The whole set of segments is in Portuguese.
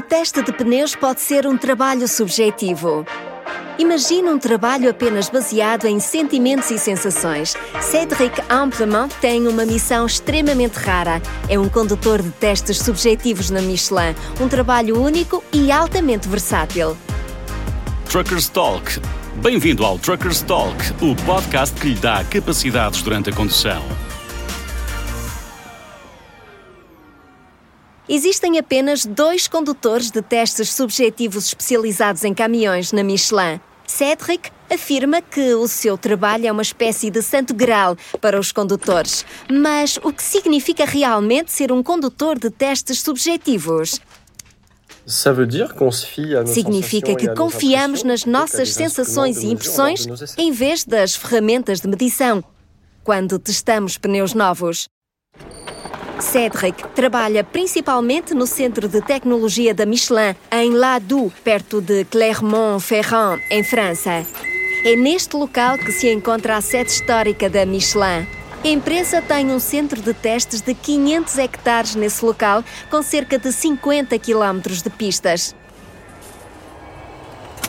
O teste de pneus pode ser um trabalho subjetivo. Imagina um trabalho apenas baseado em sentimentos e sensações. Cédric Amplement tem uma missão extremamente rara. É um condutor de testes subjetivos na Michelin, um trabalho único e altamente versátil. Truckers Talk. Bem-vindo ao Truckers Talk, o podcast que lhe dá capacidades durante a condução. Existem apenas dois condutores de testes subjetivos especializados em caminhões na Michelin. Cedric afirma que o seu trabalho é uma espécie de santo grau para os condutores. Mas o que significa realmente ser um condutor de testes subjetivos? Significa que confiamos nas nossas sensações e impressões em vez das ferramentas de medição quando testamos pneus novos. Cédric trabalha principalmente no Centro de Tecnologia da Michelin, em Ladoux, perto de Clermont-Ferrand, em França. É neste local que se encontra a sede histórica da Michelin. A empresa tem um centro de testes de 500 hectares nesse local, com cerca de 50 quilómetros de pistas.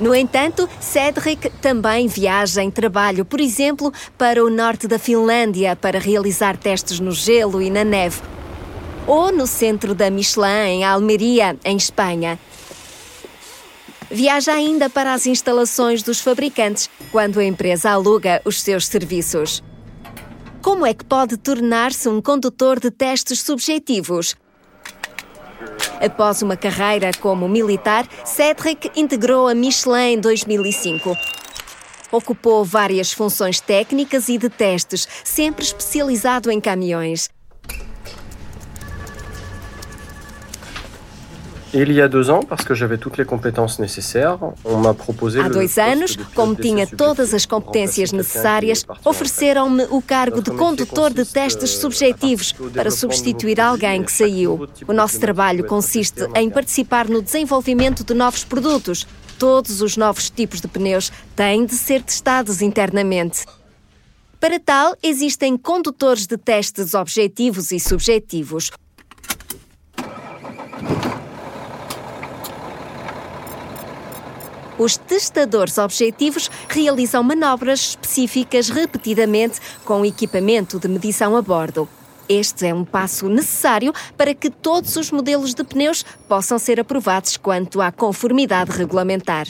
No entanto, Cedric também viaja em trabalho, por exemplo, para o norte da Finlândia para realizar testes no gelo e na neve, ou no centro da Michelin, em Almeria, em Espanha. Viaja ainda para as instalações dos fabricantes quando a empresa aluga os seus serviços. Como é que pode tornar-se um condutor de testes subjetivos? Após uma carreira como militar, Cedric integrou a Michelin em 2005. Ocupou várias funções técnicas e de testes, sempre especializado em caminhões. Il y a deux ans, parce que j'avais toutes les compétences nécessaires, on m'a proposé Há dois anos, como tinha todas as competências necessárias, ofereceram-me o cargo de condutor de testes subjetivos para substituir alguém que saiu. O nosso trabalho consiste em participar no desenvolvimento de novos produtos. Todos os novos tipos de pneus têm de ser testados internamente. Para tal, existem condutores de testes objetivos e subjetivos. Os testadores objetivos realizam manobras específicas repetidamente com equipamento de medição a bordo. Este é um passo necessário para que todos os modelos de pneus possam ser aprovados quanto à conformidade regulamentar.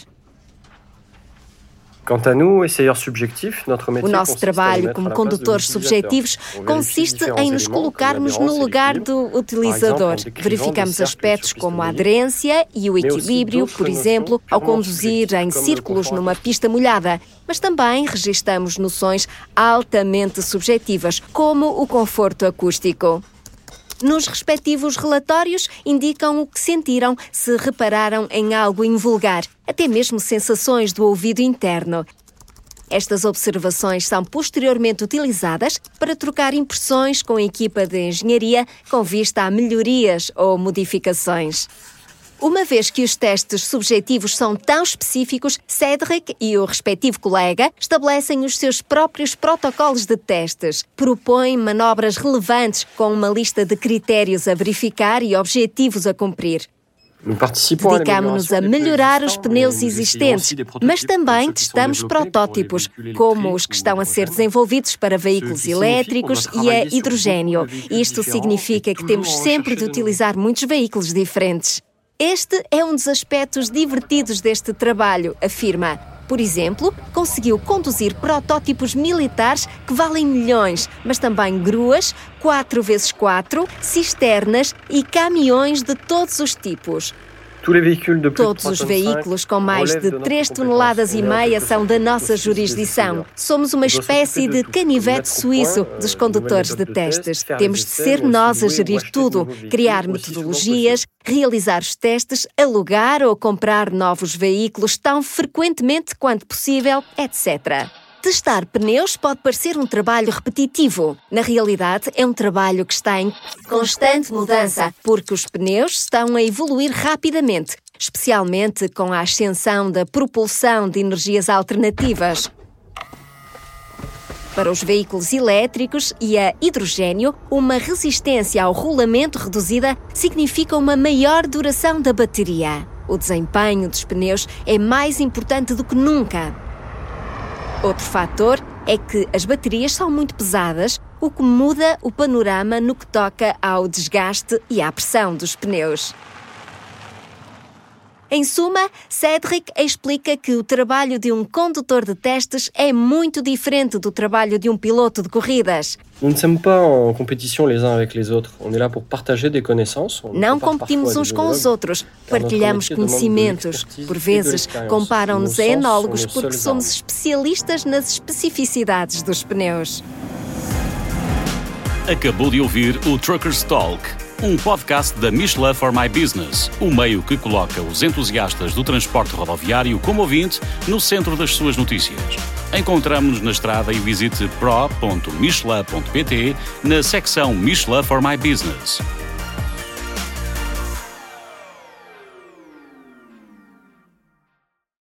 O nosso trabalho como condutores subjetivos consiste em nos colocarmos no lugar do utilizador. Verificamos aspectos como a aderência e o equilíbrio, por exemplo, ao conduzir em círculos numa pista molhada. Mas também registamos noções altamente subjetivas, como o conforto acústico. Nos respectivos relatórios, indicam o que sentiram se repararam em algo invulgar, até mesmo sensações do ouvido interno. Estas observações são posteriormente utilizadas para trocar impressões com a equipa de engenharia com vista a melhorias ou modificações. Uma vez que os testes subjetivos são tão específicos, Cedric e o respectivo colega estabelecem os seus próprios protocolos de testes, propõem manobras relevantes com uma lista de critérios a verificar e objetivos a cumprir. Dedicamos-nos a melhorar os pneus existentes, mas também testamos protótipos, como os que estão a ser desenvolvidos para veículos elétricos e a hidrogênio. Isto significa que temos sempre de utilizar muitos veículos diferentes. Este é um dos aspectos divertidos deste trabalho, afirma. Por exemplo, conseguiu conduzir protótipos militares que valem milhões, mas também gruas, 4x4, cisternas e caminhões de todos os tipos. Todos os veículos com mais de 3 toneladas e meia são da nossa jurisdição. Somos uma espécie de canivete suíço dos condutores de testes. Temos de ser nós a gerir tudo, criar metodologias, realizar os testes, alugar ou comprar novos veículos tão frequentemente quanto possível, etc. Testar pneus pode parecer um trabalho repetitivo. Na realidade, é um trabalho que está em constante mudança, porque os pneus estão a evoluir rapidamente, especialmente com a ascensão da propulsão de energias alternativas. Para os veículos elétricos e a hidrogênio, uma resistência ao rolamento reduzida significa uma maior duração da bateria. O desempenho dos pneus é mais importante do que nunca. Outro fator é que as baterias são muito pesadas, o que muda o panorama no que toca ao desgaste e à pressão dos pneus. Em suma, Cedric explica que o trabalho de um condutor de testes é muito diferente do trabalho de um piloto de corridas. Não competimos uns com os outros, partilhamos conhecimentos. Por vezes, comparam-nos a enólogos porque somos especialistas nas especificidades dos pneus. Acabou de ouvir o Truckers Talk um podcast da Michelin for My Business, o meio que coloca os entusiastas do transporte rodoviário como ouvinte no centro das suas notícias. Encontramos-nos na estrada e visite pro.michelin.pt na secção Michelin for My Business.